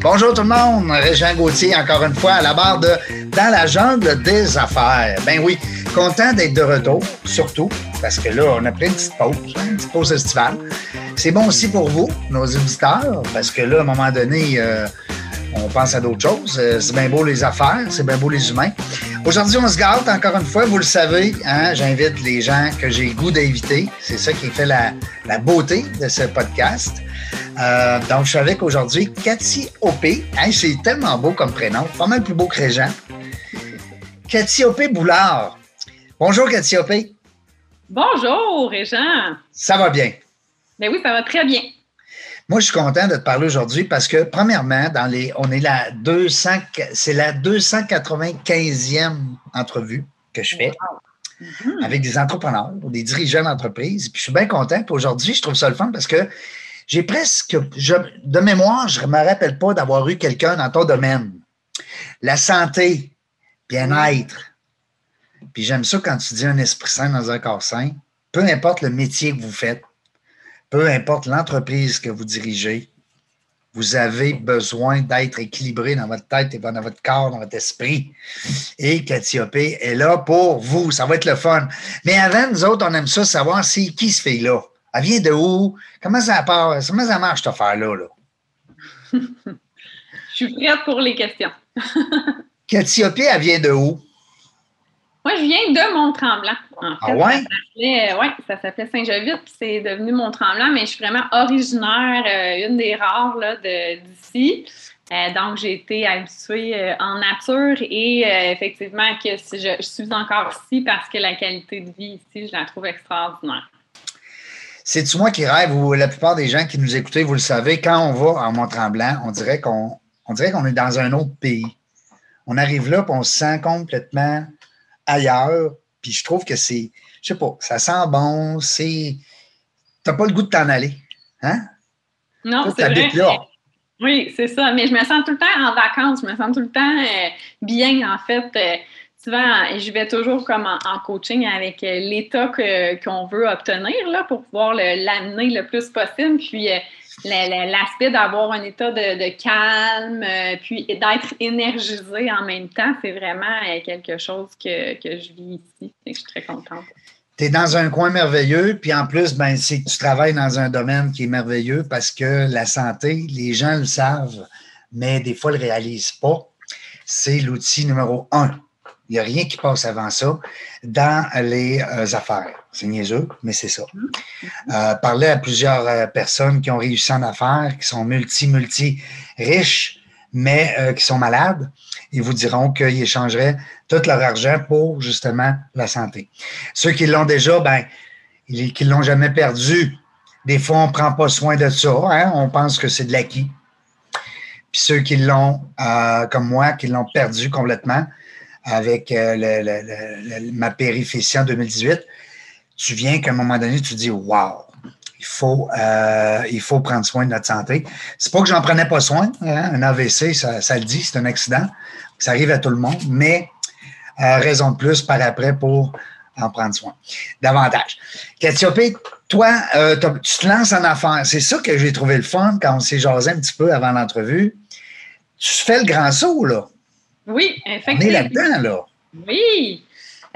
Bonjour tout le monde, Régent Gauthier encore une fois à la barre de Dans la jungle des affaires. Ben oui, content d'être de retour, surtout parce que là, on a pris une petite pause, une petite pause estivale. C'est bon aussi pour vous, nos auditeurs, parce que là, à un moment donné, euh, on pense à d'autres choses. Euh, c'est bien beau les affaires, c'est bien beau les humains. Aujourd'hui, on se gâte encore une fois, vous le savez. Hein, J'invite les gens que j'ai goût d'inviter. C'est ça qui fait la beauté de ce podcast. Euh, donc, je suis avec aujourd'hui Cathy Opé. Hein, c'est tellement beau comme prénom, pas mal plus beau que Régent. Cathy Opé Boulard. Bonjour, Cathy Opé. Bonjour, Régent. Ça va bien? Ben oui, ça va très bien. Moi, je suis content de te parler aujourd'hui parce que, premièrement, dans les, on est la 200, c'est la 295e entrevue que je fais avec des entrepreneurs, des dirigeants d'entreprise. Puis je suis bien content. Puis aujourd'hui, je trouve ça le fun parce que j'ai presque, je- de mémoire, je ne me rappelle pas d'avoir eu quelqu'un dans ton domaine. La santé, bien-être. Puis j'aime ça quand tu dis un esprit sain dans un corps sain. Peu importe le métier que vous faites, peu importe l'entreprise que vous dirigez, vous avez besoin d'être équilibré dans votre tête et dans votre corps, dans votre esprit. Et Cathy Opé est là pour vous. Ça va être le fun. Mais avant, nous autres, on aime ça savoir c'est qui ce fille-là. Elle vient de où? Comment ça, part, comment ça marche, cette affaire-là? Là? Je suis prête pour les questions. Opé, elle vient de où? Moi, je viens de Mont-Tremblant. En Ah ouais? Ça s'appelait, ouais, ça s'appelait Saint-Jovite, puis c'est devenu Mont-Tremblant, mais je suis vraiment originaire, euh, une des rares de- d'ici. Euh, donc, j'ai été habituée euh, en nature et effectivement que si je, je suis encore ici parce que la qualité de vie ici, je la trouve extraordinaire. C'est-tu moi qui rêve ou la plupart des gens qui nous écoutent, vous le savez, quand on va en Mont-Tremblant, on dirait qu'on on dirait qu'on est dans un autre pays. On arrive là, puis on se sent complètement ailleurs. Puis je trouve que c'est, je sais pas, ça sent bon, c'est. T'as pas le goût de t'en aller. Hein? Non, c'est vrai. là. Oui, c'est ça. Mais je me sens tout le temps en vacances. Je me sens tout le temps euh, bien, en fait. Euh, souvent, je vais toujours comme en, coaching avec euh, l'état qu'on veut obtenir là, pour pouvoir l'amener le plus possible. Puis, euh, la- la- l'aspect d'avoir un état de, calme, euh, puis d'être énergisé en même temps, c'est vraiment quelque chose que, que je vis ici. Et je suis très contente. Tu es dans un coin merveilleux, puis en plus, ben, c'est tu travailles dans un domaine qui est merveilleux parce que la santé, les gens le savent, mais des fois, ne le réalisent pas. C'est l'outil numéro un. Il n'y a rien qui passe avant ça dans les euh, affaires. C'est niaiseux, mais c'est ça. Euh, parler à plusieurs euh, personnes qui ont réussi en affaires, qui sont multi, multi riches, mais euh, qui sont malades, ils vous diront qu'ils échangeraient tout leur argent pour justement la santé. Ceux qui l'ont déjà, ben, ils- qui ne l'ont jamais perdu, des fois, on ne prend pas soin de ça. hein, On pense que c'est de l'acquis. Puis ceux qui l'ont, euh, comme moi, qui l'ont perdu complètement avec euh, ma périphétie en 2018, tu viens qu'à un moment donné, tu dis Wow, il faut, euh, il faut prendre soin de notre santé. C'est pas que j'en prenais pas soin. hein, Un AVC, ça, le dit, c'est un accident. Ça arrive à tout le monde, mais euh, raison de plus par après pour en prendre soin davantage. Cathiopé, toi, tu te lances en affaires. C'est ça que j'ai trouvé le fun quand on s'est jasé un petit peu avant l'entrevue. Tu fais le grand saut, là. Oui, On est effectivement. là-dedans, là. Oui.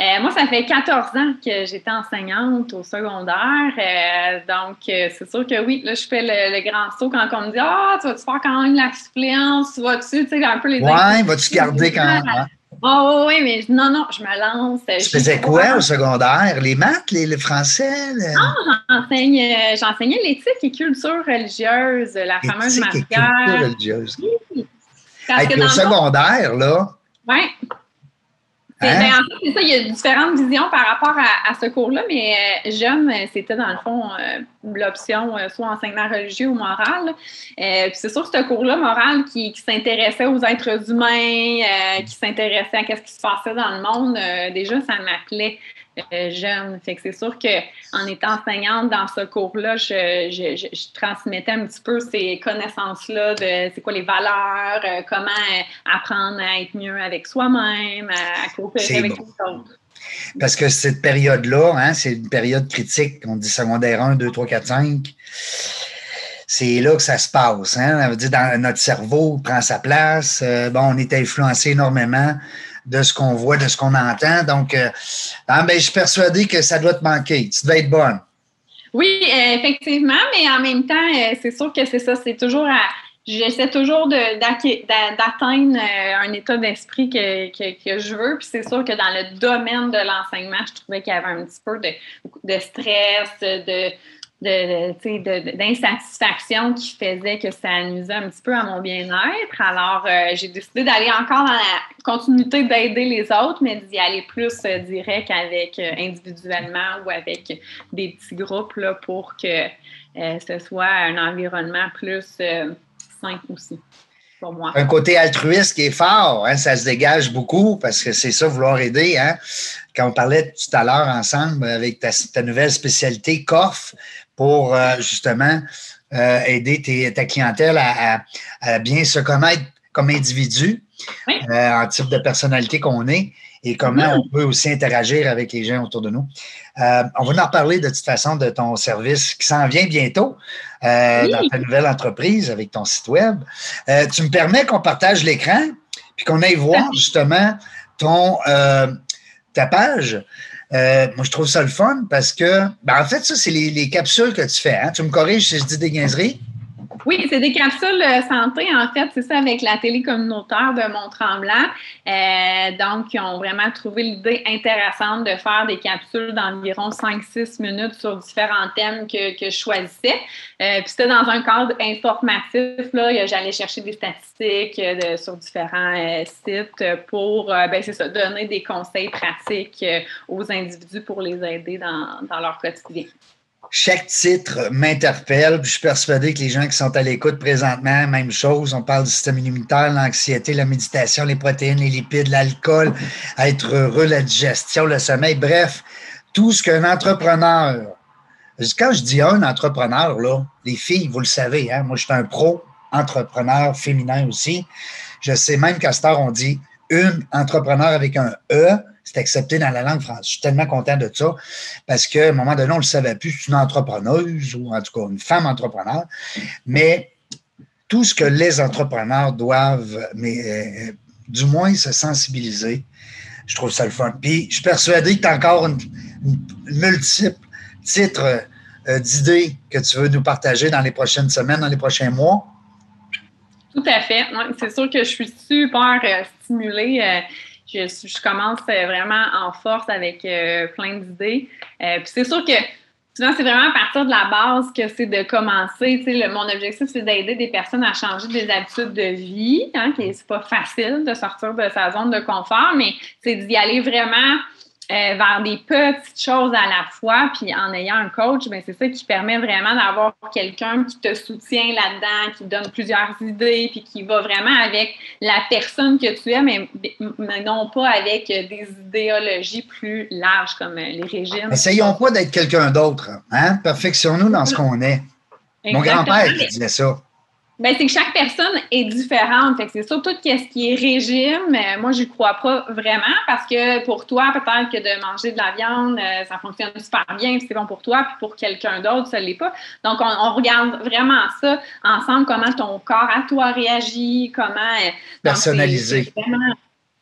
Euh, moi, ça fait 14 ans que j'étais enseignante au secondaire. Euh, donc, euh, c'est sûr que oui, là, je fais le, le grand saut quand on me dit Ah, tu vas-tu faire quand même la suppléance? Tu vas-tu, tu sais, un peu les. Ouais, vas-tu garder quand même? hein? Oh, oui, mais non, non, je me lance. Tu faisais quoi au secondaire? Les maths, les, le français? le- J'enseigne, euh, J'enseignais l'éthique et culture religieuse, la fameuse et culture matière. religieuse. Parce que dans le secondaire, là. C'est- Hein? ben, en fait, c'est ça, il y a différentes visions par rapport à, à ce cours-là, mais euh, jeune, euh, c'était dans le fond euh, l'option euh, soit enseignement religieux ou moral. Puis c'est sûr, ce cours-là, moral, qui, qui s'intéressait aux êtres humains, qui s'intéressait à ce qui se passait dans le monde, déjà, ça m'appelait euh, jeune. Fait que c'est sûr qu'en étant enseignante dans ce cours-là, je, je- je- je transmettais un petit peu ces connaissances-là de c'est quoi les valeurs, euh, comment euh, apprendre à être mieux avec soi-même, à, à coopérer avec bon. les autres. Parce que cette période-là, hein, c'est une période critique. On dit secondaire 1, 2, 3, 4, 5. c'est là que ça se passe. Hein? Ça veut dire dans notre cerveau prend sa place. Euh, bon, on est influencé énormément de ce qu'on voit, de ce qu'on entend. Donc, euh, ah, ben, je suis persuadé que ça doit te manquer. Tu dois être bonne. Oui, effectivement, mais en même temps, c'est sûr que c'est ça. C'est toujours à j'essaie toujours d'atteindre euh, un état d'esprit que, que, je veux. Puis c'est sûr que dans le domaine de l'enseignement, je trouvais qu'il y avait un petit peu de stress, de, d'insatisfaction qui faisait que ça nuisait un petit peu à mon bien-être. Alors, euh, j'ai décidé d'aller encore dans la continuité d'aider les autres, mais d'y aller plus euh, direct avec individuellement ou avec des petits groupes là, pour que ce soit un environnement plus aussi. Pour moi. Un côté altruiste qui est fort, hein, ça se dégage beaucoup parce que c'est ça, vouloir aider. Hein. Quand on parlait tout à l'heure ensemble avec ta, nouvelle spécialité, COF, pour euh, justement euh, aider ta clientèle à, bien se connaître comme individu, euh, en type de personnalité qu'on est et comment on peut aussi interagir avec les gens autour de nous. Euh, on va en reparler de toute façon de ton service qui s'en vient bientôt euh, dans ta nouvelle entreprise avec ton site web. Euh, tu me permets qu'on partage l'écran puis qu'on aille voir justement ton ta page. Moi, je trouve ça le fun parce que, ben, en fait, ça, c'est les, capsules que tu fais. Hein. Tu me corriges si je dis des gaineries? Oui, c'est des capsules euh, santé, en fait, c'est ça avec la télé communautaire de Mont-Tremblant. Euh, donc, ils ont vraiment trouvé l'idée intéressante de faire des capsules d'environ 5-6 minutes sur différents thèmes que, que je choisissais. Euh, puis c'était dans un cadre informatif, là, j'allais chercher des statistiques sur différents sites pour, ben, c'est ça, donner des conseils pratiques aux individus pour les aider dans, dans leur quotidien chaque titre m'interpelle. Je suis persuadé que les gens qui sont à l'écoute présentement, même chose. On parle du système immunitaire, l'anxiété, la méditation, les protéines, les lipides, l'alcool, être heureux, la digestion, le sommeil. Bref, tout ce qu'un entrepreneur. Quand je dis un entrepreneur, là, les filles, vous le savez, hein, moi, je suis un pro entrepreneur féminin aussi. Je sais même qu'à cette on dit une entrepreneur avec un E c'est accepté dans la langue française. Je suis tellement content de ça parce qu'à un moment donné, on ne le savait plus, c'est une entrepreneuse ou en tout cas une femme entrepreneur. Mais tout ce que les entrepreneurs doivent, mais euh, du moins se sensibiliser, je trouve ça le fun. Puis je suis persuadé que tu as encore une, multiple titres euh, d'idées que tu veux nous partager dans les prochaines semaines, dans les prochains mois. Tout à fait. C'est sûr que je suis super euh, stimulée je, commence euh, vraiment en force avec euh, plein d'idées. Euh, puis c'est sûr que souvent, c'est vraiment à partir de la base que c'est de commencer. Mon objectif, c'est d'aider des personnes à changer des habitudes de vie. Hein, c'est pas facile de sortir de sa zone de confort, mais c'est d'y aller vraiment euh, vers des petites choses à la fois, puis en ayant un coach, ben c'est ça qui permet vraiment d'avoir quelqu'un qui te soutient là-dedans, qui donne plusieurs idées, puis qui va vraiment avec la personne que tu es, mais, non pas avec des idéologies plus larges comme les régimes. Essayons pas d'être quelqu'un d'autre. Hein? Perfectionnons-nous dans ce qu'on est. Mon grand-père disait ça. Ben, c'est que chaque personne est différente. Fait que c'est surtout ce qui est régime. Euh, moi, je crois pas vraiment parce que pour toi, peut-être que de manger de la viande, euh, ça fonctionne super bien, c'est bon pour toi, puis pour quelqu'un d'autre, ça ne l'est pas. Donc, on, regarde vraiment ça ensemble, comment ton corps à toi réagit, comment. Euh, Personnalisé.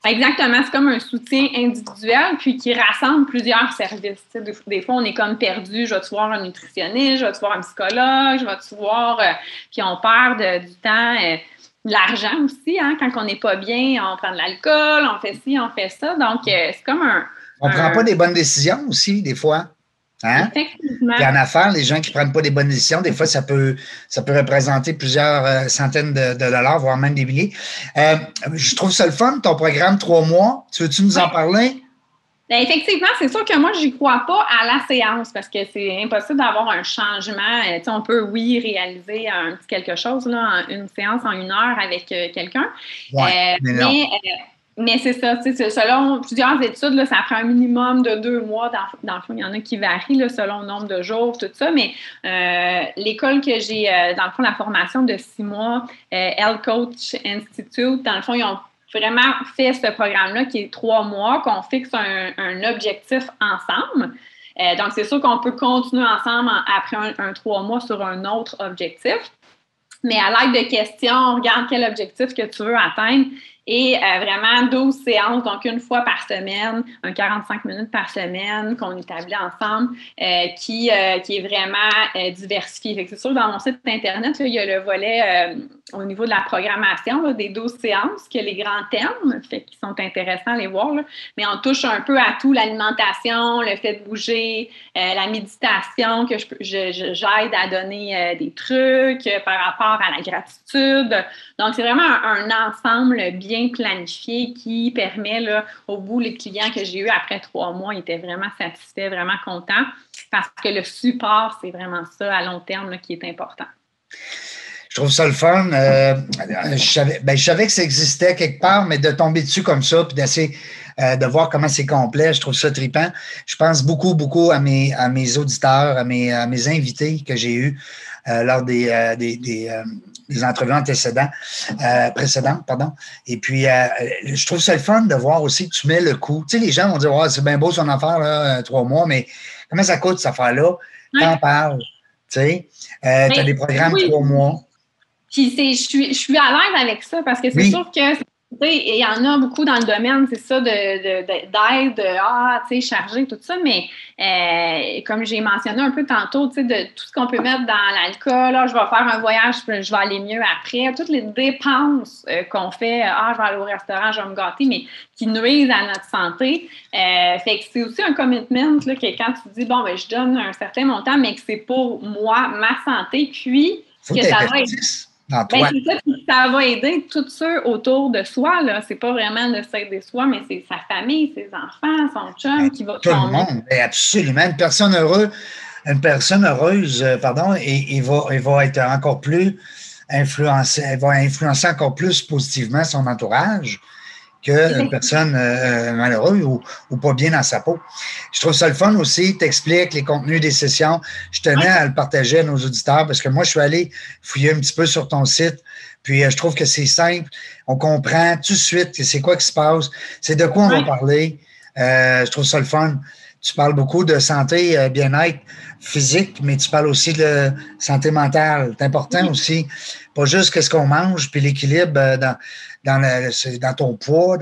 Exactement, c'est comme un soutien individuel puis qui rassemble plusieurs services. Des, fois, on est comme perdu. Je vais-tu voir un nutritionniste, je vais-tu voir un psychologue, je vais-tu voir. Euh, puis on perd du temps, euh, de l'argent aussi. Hein, quand on n'est pas bien, on prend de l'alcool, on fait ci, on fait ça. Donc, euh, c'est comme un. On ne prend pas des bonnes décisions aussi, des fois. Hein? Effectivement. en affaires, les gens qui ne prennent pas des bonnes décisions, des fois, ça peut, ça peut représenter plusieurs euh, centaines de, dollars, voire même des milliers. Euh, je trouve ça le fun, ton programme trois mois. Tu veux-tu nous en parler? Ben, effectivement, c'est sûr que moi, je n'y crois pas à la séance parce que c'est impossible d'avoir un changement. Euh, on peut, oui, réaliser un petit quelque chose, là, une séance en une heure avec quelqu'un. mais, mais c'est ça, selon plusieurs études, ça prend un minimum de deux mois. Dans, le fond, il y en a qui varient selon le nombre de jours, tout ça. Mais euh, l'école que j'ai, euh, dans le fond, la formation de six mois, euh, Health Coach Institute, dans le fond, ils ont vraiment fait ce programme-là qui est trois mois, qu'on fixe un, objectif ensemble. donc, c'est sûr qu'on peut continuer ensemble après un, trois mois sur un autre objectif. Mais à l'aide de questions, on regarde quel objectif que tu veux atteindre et euh, vraiment 12 séances, donc une fois par semaine, un 45 minutes par semaine qu'on établit ensemble, euh, qui, euh, qui est vraiment diversifié. C'est sûr, dans mon site Internet, il y a le volet au niveau de la programmation des 12 séances, qui les grands thèmes, qui sont intéressants à les voir. Mais on touche un peu à tout, l'alimentation, le fait de bouger, la méditation, que je, j'aide à donner des trucs par rapport à la gratitude. Donc, c'est vraiment un ensemble bien planifié qui permet, là, au bout, les clients que j'ai eu après trois mois étaient vraiment satisfaits, vraiment contents, parce que le support, c'est vraiment ça à long terme qui est important. Je trouve ça le fun. Euh, je, savais, ben, je, savais, que ça existait quelque part, mais de tomber dessus comme ça, puis d'essayer euh, de voir comment c'est complet, je trouve ça trippant. Je pense beaucoup, beaucoup à mes, à mes auditeurs, à mes, à mes invités que j'ai eus euh, lors des entrevues antécédents, euh, précédentes, pardon. Et puis, euh, je trouve ça le fun de voir aussi que tu mets le coup. Tu sais, les gens vont dire, c'est bien beau son affaire, là, euh, trois mois, mais comment ça coûte, cette affaire-là? T'en parles, tu sais. tu as des programmes trois mois. Puis, je suis, je suis à l'aise avec ça parce que c'est sûr que il y en a beaucoup dans le domaine, c'est ça, d'aide, de, de, ah, tu sais, chargé, tout ça, mais euh, comme j'ai mentionné un peu tantôt, tu sais, de tout ce qu'on peut mettre dans l'alcool, ah, je vais faire un voyage, je vais aller mieux après, toutes les dépenses euh, qu'on fait, ah, je vais aller au restaurant, je vais me gâter, mais qui nuisent à notre santé. Euh, fait que c'est aussi un commitment, là, que quand tu dis, bon, ben, je donne un certain montant, mais que c'est pour moi, ma santé, puis que ça va être ben, ça, va aider tous ceux autour de soi. Ce n'est pas vraiment de s'aider soi, mais c'est sa famille, ses enfants, son chum ben, qui va Tout le monde, ben, absolument. Une personne heureuse, une personne heureuse, euh, pardon, et, va, va être encore plus influencée, elle va influencer encore plus positivement son entourage qu'une personne euh, malheureuse ou, pas bien dans sa peau. Je trouve ça le fun aussi, t'expliques les contenus des sessions. Je tenais à le partager à nos auditeurs parce que moi, je suis allé fouiller un petit peu sur ton site, puis euh, je trouve que c'est simple. On comprend tout de suite c'est quoi qui se passe, c'est de quoi on va parler. Euh, je trouve ça le fun. Tu parles beaucoup de santé, bien-être physique, mais tu parles aussi de santé mentale. C'est important aussi. Pas juste qu'est-ce qu'on mange, puis l'équilibre dans dans, dans ton poids,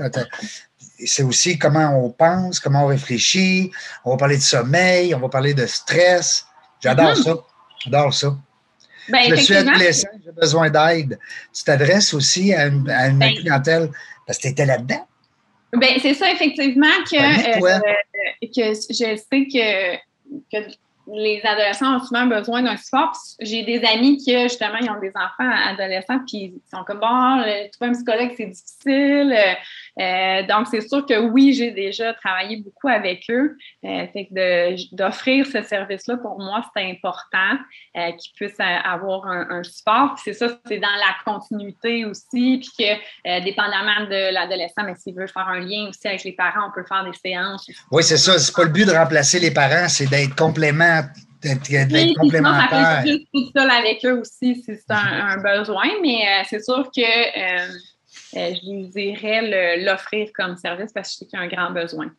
c'est aussi comment on pense, comment on réfléchit. On va parler de sommeil, on va parler de stress. J'adore mm-hmm. ça. J'adore ça. Ben, je suis adolescent, j'ai besoin d'aide. Tu t'adresses aussi à une, ben clientèle parce que tu étais là-dedans. Ben, c'est ça, effectivement, que, euh, que je sais que, que les adolescents ont souvent besoin d'un support. J'ai des amis qui, justement, ils ont des enfants adolescents, puis ils sont comme, bon, trouver un psychologue, c'est difficile. Euh, donc, c'est sûr que oui, j'ai déjà travaillé beaucoup avec eux. Euh, d'offrir ce service-là, pour moi, c'est important euh, qu'ils puissent avoir un, support. c'est ça, c'est dans la continuité aussi, puis que, dépendamment de l'adolescent, mais s'il veut faire un lien aussi avec les parents, on peut faire des séances. Oui, c'est ça. C'est pas le but de remplacer les parents, c'est d'être complément d'être complémentaire. Sinon, ça tout seul avec eux aussi si c'est un, besoin, mais c'est sûr que euh, je lui dirais l'offrir comme service parce que je sais qu'il y a un grand besoin.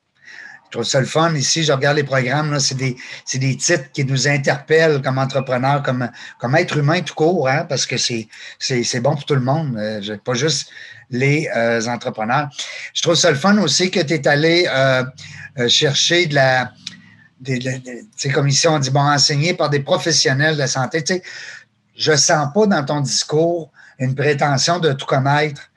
Je trouve ça le fun. Ici, je regarde les programmes, c'est des, des, titres qui nous interpellent comme entrepreneurs, comme, comme être humain tout court, hein, parce que c'est bon pour tout le monde, euh, pas juste les euh, entrepreneurs. Je trouve ça le fun aussi que tu es allé chercher de la. sais, comme ici, on dit, bon, enseigné par des professionnels de la santé. Je ne sens pas dans ton discours une prétention de tout connaître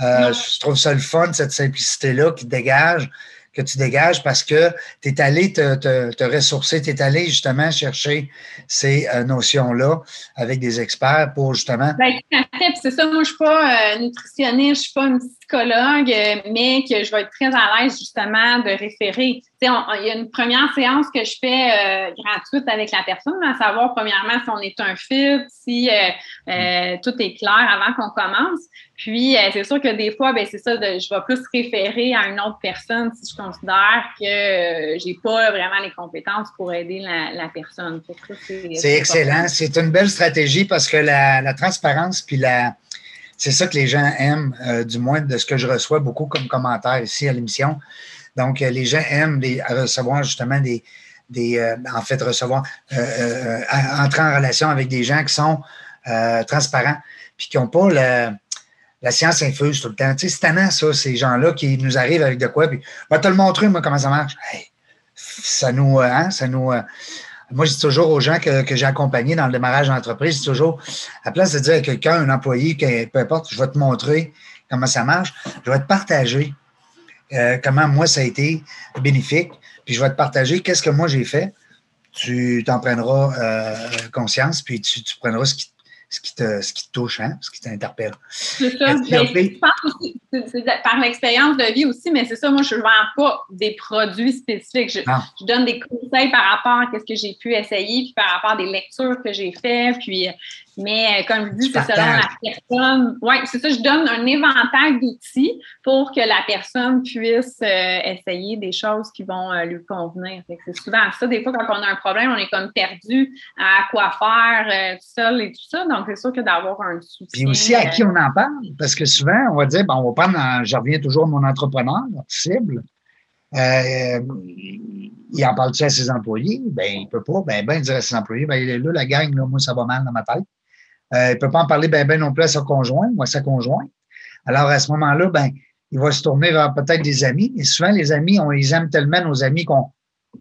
euh, je trouve ça le fun, cette simplicité-là qui dégage, que tu dégages parce que tu es allé te, te, ressourcer, tu es allé justement chercher ces euh, notions-là avec des experts pour justement. Bien, c'est ça. Moi, je ne suis pas euh, nutritionniste, je ne suis pas une psychologue, mais que je vais être très à l'aise justement de référer. il y a une première séance que je fais gratuite avec la personne, à savoir premièrement si on est un fit, si tout est clair avant qu'on commence. Puis, euh, c'est sûr que des fois, ben, c'est ça, je vais plus référer à une autre personne si je considère que je euh, j'ai pas vraiment les compétences pour aider la, personne. C'est excellent. C'est une belle stratégie parce que la, transparence, puis la, c'est ça que les gens aiment, euh, du moins de ce que je reçois beaucoup comme commentaires ici à l'émission. Donc, les gens aiment recevoir justement des, des en fait, recevoir, entrer en relation avec des gens qui sont transparents, puis qui n'ont pas la science infuse tout le temps. Tu sais, c'est tannant, ça, ces gens-là qui nous arrivent avec de quoi, puis va te le montrer, moi, comment ça marche. ça nous, hein, ça nous, moi, je dis toujours aux gens que, j'ai accompagnés dans le démarrage d'entreprise, je dis toujours, à place de dire à quelqu'un, un employé, peu importe, je vais te montrer comment ça marche, je vais te partager euh, comment moi ça a été bénéfique, puis je vais te partager qu'est-ce que moi j'ai fait. Tu t'en prendras euh, conscience, puis tu, prendras ce qui, ce qui te, ce qui te touche, hein, ce qui t'interpelle. C'est ça. Ben, je pense aussi, c'est par l'expérience de vie aussi, mais c'est ça, moi, je ne vends pas des produits spécifiques. Je, je, donne des conseils par rapport à ce que j'ai pu essayer, puis par rapport à des lectures que j'ai faites, puis mais euh, comme je dis, c'est selon la personne. Oui, c'est ça, je donne un éventail d'outils pour que la personne puisse euh, essayer des choses qui vont euh, lui convenir. C'est souvent ça. Des fois, quand on a un problème, on est comme perdu à quoi faire tout seul et tout ça. Donc, c'est sûr que d'avoir un soutien. Puis aussi à qui on en parle. Parce que souvent, on va dire, bon, on va prendre, je reviens toujours à mon entrepreneur cible. il en parle-tu à ses employés? Ben, il peut pas. Ben, ben, dire à ses employés, ben, là, la gang, là, moi, ça va mal dans ma tête. Euh, il ne peut pas en parler ben, ben non plus à son conjoint ou à sa conjointe. Alors, à ce moment-là, ben, il va se tourner vers peut-être des amis. Et souvent, les amis, on les aime tellement, nos amis, qu'on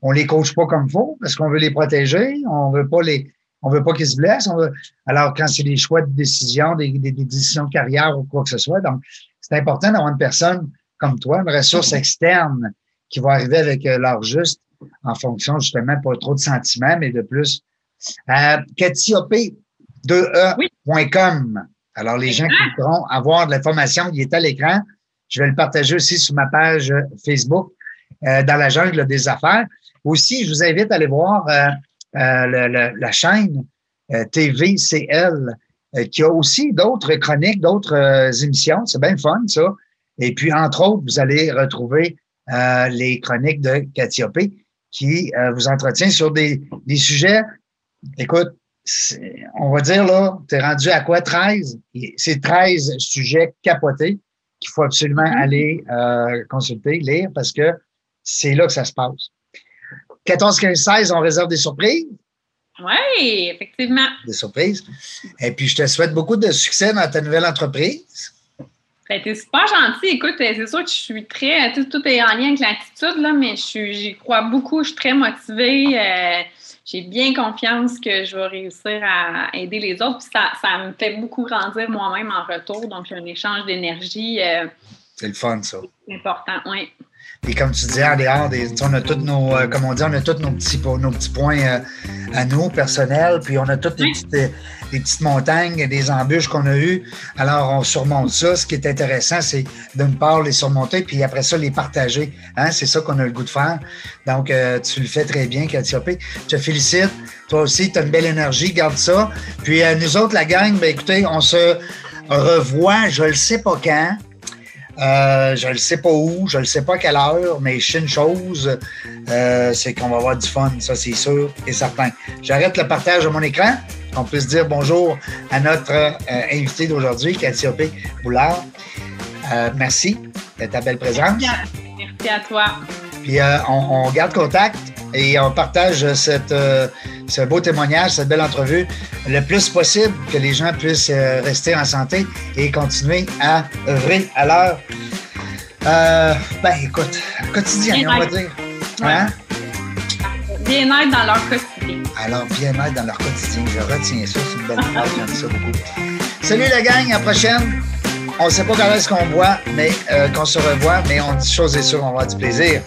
on les coach pas comme faut parce qu'on veut les protéger. On veut pas les, on veut pas qu'ils se blessent. alors, quand c'est des choix de décision, des, des, décisions de carrière ou quoi que ce soit, donc, c'est important d'avoir une personne comme toi, une ressource externe qui va arriver avec euh, l'heure juste en fonction justement pas trop de sentiments, mais de plus. Euh, Cathy 2e.com. Alors, les gens qui pourront avoir de l'information qui est à l'écran, je vais le partager aussi sur ma page Facebook euh, dans la jungle des affaires. Aussi, je vous invite à aller voir euh, euh, la chaîne TVCL qui a aussi d'autres chroniques, d'autres émissions. C'est bien fun, ça. Et puis, entre autres, vous allez retrouver les chroniques de P qui vous entretient sur des, des sujets. Écoute, on va dire, là, tu es rendu à quoi? 13? C'est 13 sujets capotés qu'il faut absolument mm-hmm. aller euh, consulter, lire, parce que c'est là que ça se passe. 14, 15, 16, on réserve des surprises. Oui, effectivement. Des surprises. Et puis, je te souhaite beaucoup de succès dans ta nouvelle entreprise. Ben, t'es super gentil. Écoute, c'est sûr que je suis très. Tout, est en lien avec l'attitude, là, mais j'y crois beaucoup. Je suis très motivée. Euh, j'ai bien confiance que je vais réussir à aider les autres. Puis ça, ça me fait beaucoup grandir moi-même en retour. Donc, un échange d'énergie. Euh, c'est le fun, ça. C'est important, oui. Et comme tu disais, en dehors, des, on a tous nos, euh, comme on dit, on a tous nos petits, nos petits points euh, à nous, personnels, puis on a toutes petites, des petites montagnes, des embûches qu'on a eues. Alors, on surmonte ça. Ce qui est intéressant, c'est d'une part les surmonter, puis après ça, les partager. Hein? C'est ça qu'on a le goût de faire. Donc, euh, tu le fais très bien, Katia Je te félicite. Toi aussi, tu as une belle énergie, garde ça. Puis, nous autres, la gang, ben, écoutez, on se revoit, je ne sais pas quand. Euh, je ne sais pas où, je ne sais pas à quelle heure, mais je sais une chose, euh, c'est qu'on va avoir du fun, ça c'est sûr et certain. J'arrête le partage de mon écran, qu'on puisse dire bonjour à notre euh, invité d'aujourd'hui, Cathy Opé Boulard. merci de ta belle présence. Merci à toi. Puis on garde contact et on partage cette, euh, ce beau témoignage, cette belle entrevue, le plus possible que les gens puissent euh, rester en santé et continuer à œuvrer à l'heure. Euh, ben, écoute, quotidien, on va dire. Hein? Bien-être dans leur quotidien. Alors, bien-être dans leur quotidien. Je retiens ça. C'est une belle phrase. J'aime ça beaucoup. Salut la gang. À la prochaine. On ne sait pas quand est-ce qu'on voit, mais qu'on se revoit, mais on dit chose est sûre, on va avoir du plaisir.